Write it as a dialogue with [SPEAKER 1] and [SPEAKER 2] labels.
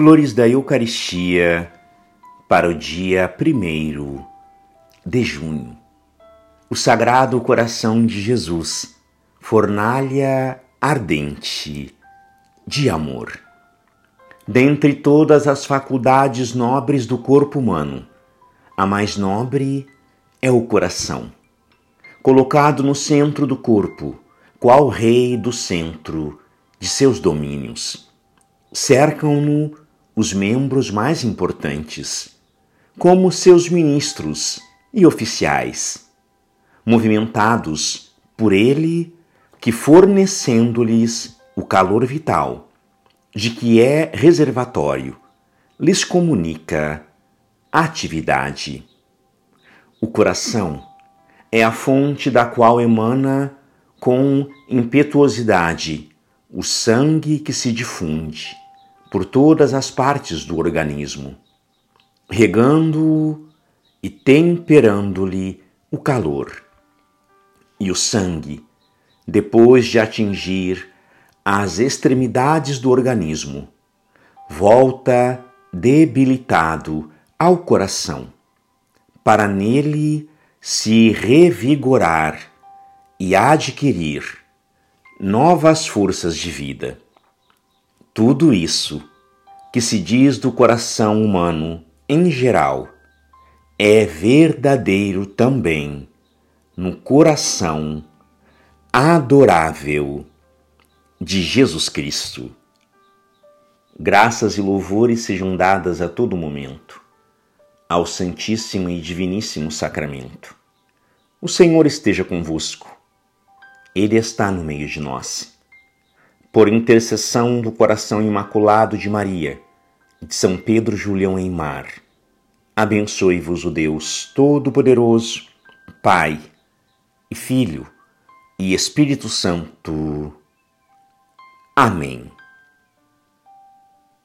[SPEAKER 1] Flores da Eucaristia para o dia 1 de junho. O Sagrado Coração de Jesus, fornalha ardente de amor. Dentre todas as faculdades nobres do corpo humano, a mais nobre é o coração. Colocado no centro do corpo, qual rei do centro de seus domínios. Cercam-no os membros mais importantes, como seus ministros e oficiais, movimentados por ele que fornecendo-lhes o calor vital, de que é reservatório, lhes comunica atividade. O coração é a fonte da qual emana com impetuosidade o sangue que se difunde por todas as partes do organismo, regando-o e temperando-lhe o calor. E o sangue, depois de atingir as extremidades do organismo, volta debilitado ao coração, para nele se revigorar e adquirir novas forças de vida. Tudo isso que se diz do coração humano em geral é verdadeiro também no coração adorável de Jesus Cristo. Graças e louvores sejam dadas a todo momento ao Santíssimo e Diviníssimo Sacramento. O Senhor esteja convosco. Ele está no meio de nós. Por intercessão do coração imaculado de Maria, de São Pedro Julião Eimar, abençoe-vos o Deus Todo-Poderoso, Pai e Filho e Espírito Santo. Amém.